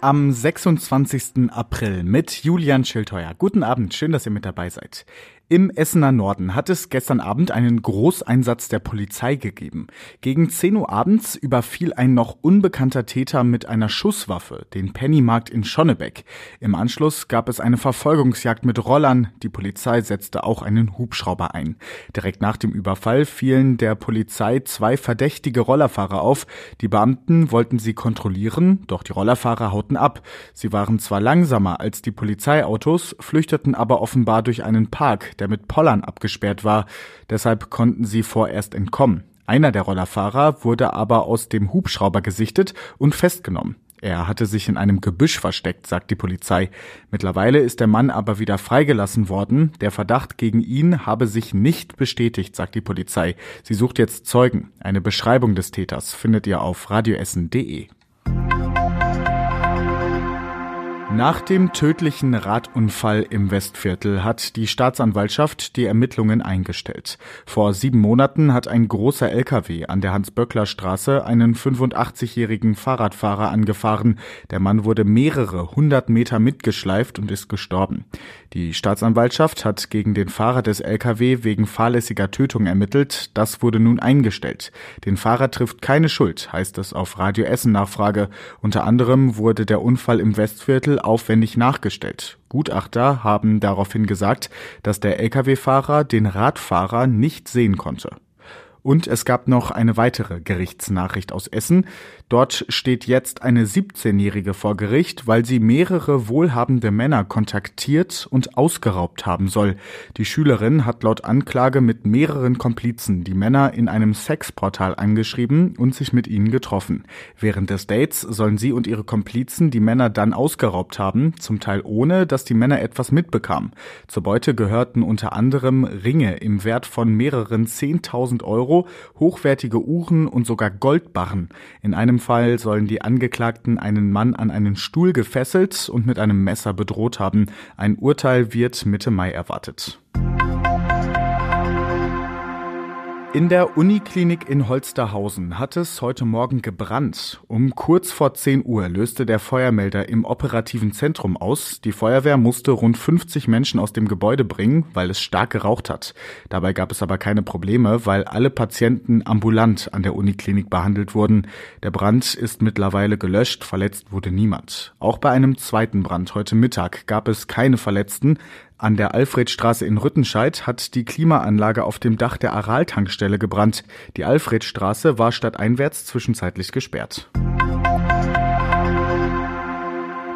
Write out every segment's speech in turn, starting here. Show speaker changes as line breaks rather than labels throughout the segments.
Am 26. April mit Julian Schildheuer. Guten Abend, schön, dass ihr mit dabei seid. Im Essener Norden hat es gestern Abend einen Großeinsatz der Polizei gegeben. Gegen 10 Uhr abends überfiel ein noch unbekannter Täter mit einer Schusswaffe den Pennymarkt in Schonnebeck. Im Anschluss gab es eine Verfolgungsjagd mit Rollern. Die Polizei setzte auch einen Hubschrauber ein. Direkt nach dem Überfall fielen der Polizei zwei verdächtige Rollerfahrer auf. Die Beamten wollten sie kontrollieren, doch die Rollerfahrer hauten ab. Sie waren zwar langsamer als die Polizeiautos, flüchteten aber offenbar durch einen Park, der mit Pollern abgesperrt war. Deshalb konnten sie vorerst entkommen. Einer der Rollerfahrer wurde aber aus dem Hubschrauber gesichtet und festgenommen. Er hatte sich in einem Gebüsch versteckt, sagt die Polizei. Mittlerweile ist der Mann aber wieder freigelassen worden. Der Verdacht gegen ihn habe sich nicht bestätigt, sagt die Polizei. Sie sucht jetzt Zeugen. Eine Beschreibung des Täters findet ihr auf radioessen.de. Nach dem tödlichen Radunfall im Westviertel hat die Staatsanwaltschaft die Ermittlungen eingestellt. Vor sieben Monaten hat ein großer LKW an der Hans-Böckler-Straße einen 85-jährigen Fahrradfahrer angefahren. Der Mann wurde mehrere hundert Meter mitgeschleift und ist gestorben. Die Staatsanwaltschaft hat gegen den Fahrer des LKW wegen fahrlässiger Tötung ermittelt. Das wurde nun eingestellt. Den Fahrer trifft keine Schuld, heißt es auf Radio Essen Nachfrage. Unter anderem wurde der Unfall im Westviertel aufwendig nachgestellt. Gutachter haben daraufhin gesagt, dass der Lkw-Fahrer den Radfahrer nicht sehen konnte. Und es gab noch eine weitere Gerichtsnachricht aus Essen. Dort steht jetzt eine 17-Jährige vor Gericht, weil sie mehrere wohlhabende Männer kontaktiert und ausgeraubt haben soll. Die Schülerin hat laut Anklage mit mehreren Komplizen die Männer in einem Sexportal angeschrieben und sich mit ihnen getroffen. Während des Dates sollen sie und ihre Komplizen die Männer dann ausgeraubt haben, zum Teil ohne, dass die Männer etwas mitbekamen. Zur Beute gehörten unter anderem Ringe im Wert von mehreren 10.000 Euro, hochwertige Uhren und sogar Goldbarren. In einem Fall sollen die Angeklagten einen Mann an einen Stuhl gefesselt und mit einem Messer bedroht haben. Ein Urteil wird Mitte Mai erwartet. In der Uniklinik in Holsterhausen hat es heute Morgen gebrannt. Um kurz vor 10 Uhr löste der Feuermelder im operativen Zentrum aus. Die Feuerwehr musste rund 50 Menschen aus dem Gebäude bringen, weil es stark geraucht hat. Dabei gab es aber keine Probleme, weil alle Patienten ambulant an der Uniklinik behandelt wurden. Der Brand ist mittlerweile gelöscht, verletzt wurde niemand. Auch bei einem zweiten Brand heute Mittag gab es keine Verletzten. An der Alfredstraße in Rüttenscheid hat die Klimaanlage auf dem Dach der Aral-Tankstelle gebrannt. Die Alfredstraße war stadteinwärts zwischenzeitlich gesperrt.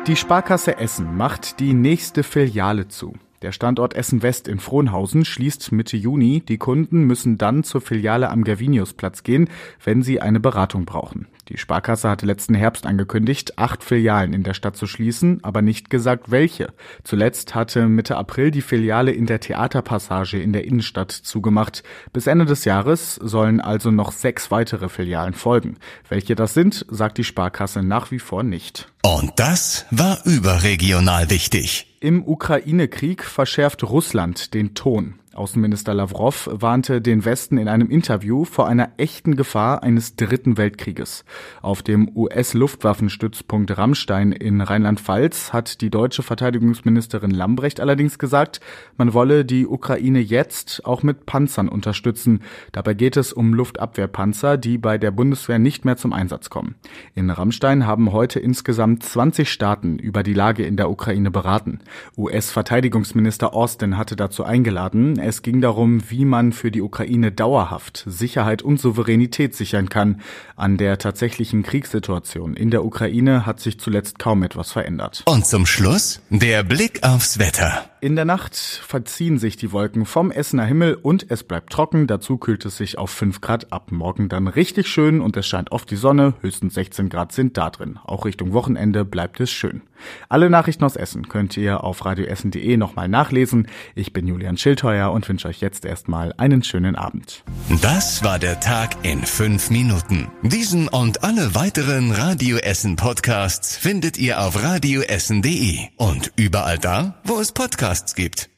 Die Sparkasse Essen macht die nächste Filiale zu. Der Standort Essen West in Frohnhausen schließt Mitte Juni. Die Kunden müssen dann zur Filiale am Gerviniusplatz gehen, wenn sie eine Beratung brauchen. Die Sparkasse hatte letzten Herbst angekündigt, acht Filialen in der Stadt zu schließen, aber nicht gesagt, welche. Zuletzt hatte Mitte April die Filiale in der Theaterpassage in der Innenstadt zugemacht. Bis Ende des Jahres sollen also noch sechs weitere Filialen folgen. Welche das sind, sagt die Sparkasse nach wie vor nicht.
Und das war überregional wichtig.
Im Ukraine-Krieg verschärft Russland den Ton. Außenminister Lavrov warnte den Westen in einem Interview vor einer echten Gefahr eines dritten Weltkrieges. Auf dem US-Luftwaffenstützpunkt Rammstein in Rheinland-Pfalz hat die deutsche Verteidigungsministerin Lambrecht allerdings gesagt, man wolle die Ukraine jetzt auch mit Panzern unterstützen. Dabei geht es um Luftabwehrpanzer, die bei der Bundeswehr nicht mehr zum Einsatz kommen. In Rammstein haben heute insgesamt 20 Staaten über die Lage in der Ukraine beraten. US-Verteidigungsminister Austin hatte dazu eingeladen, es ging darum, wie man für die Ukraine dauerhaft Sicherheit und Souveränität sichern kann. An der tatsächlichen Kriegssituation in der Ukraine hat sich zuletzt kaum etwas verändert.
Und zum Schluss der Blick aufs Wetter.
In der Nacht verziehen sich die Wolken vom Essener Himmel und es bleibt trocken. Dazu kühlt es sich auf 5 Grad ab. Morgen dann richtig schön und es scheint oft die Sonne. Höchstens 16 Grad sind da drin. Auch Richtung Wochenende bleibt es schön. Alle Nachrichten aus Essen könnt ihr auf radioessen.de nochmal nachlesen. Ich bin Julian Schildheuer und wünsche euch jetzt erstmal einen schönen Abend.
Das war der Tag in 5 Minuten. Diesen und alle weiteren Radio Essen Podcasts findet ihr auf radioessen.de und überall da, wo es Podcasts gibt.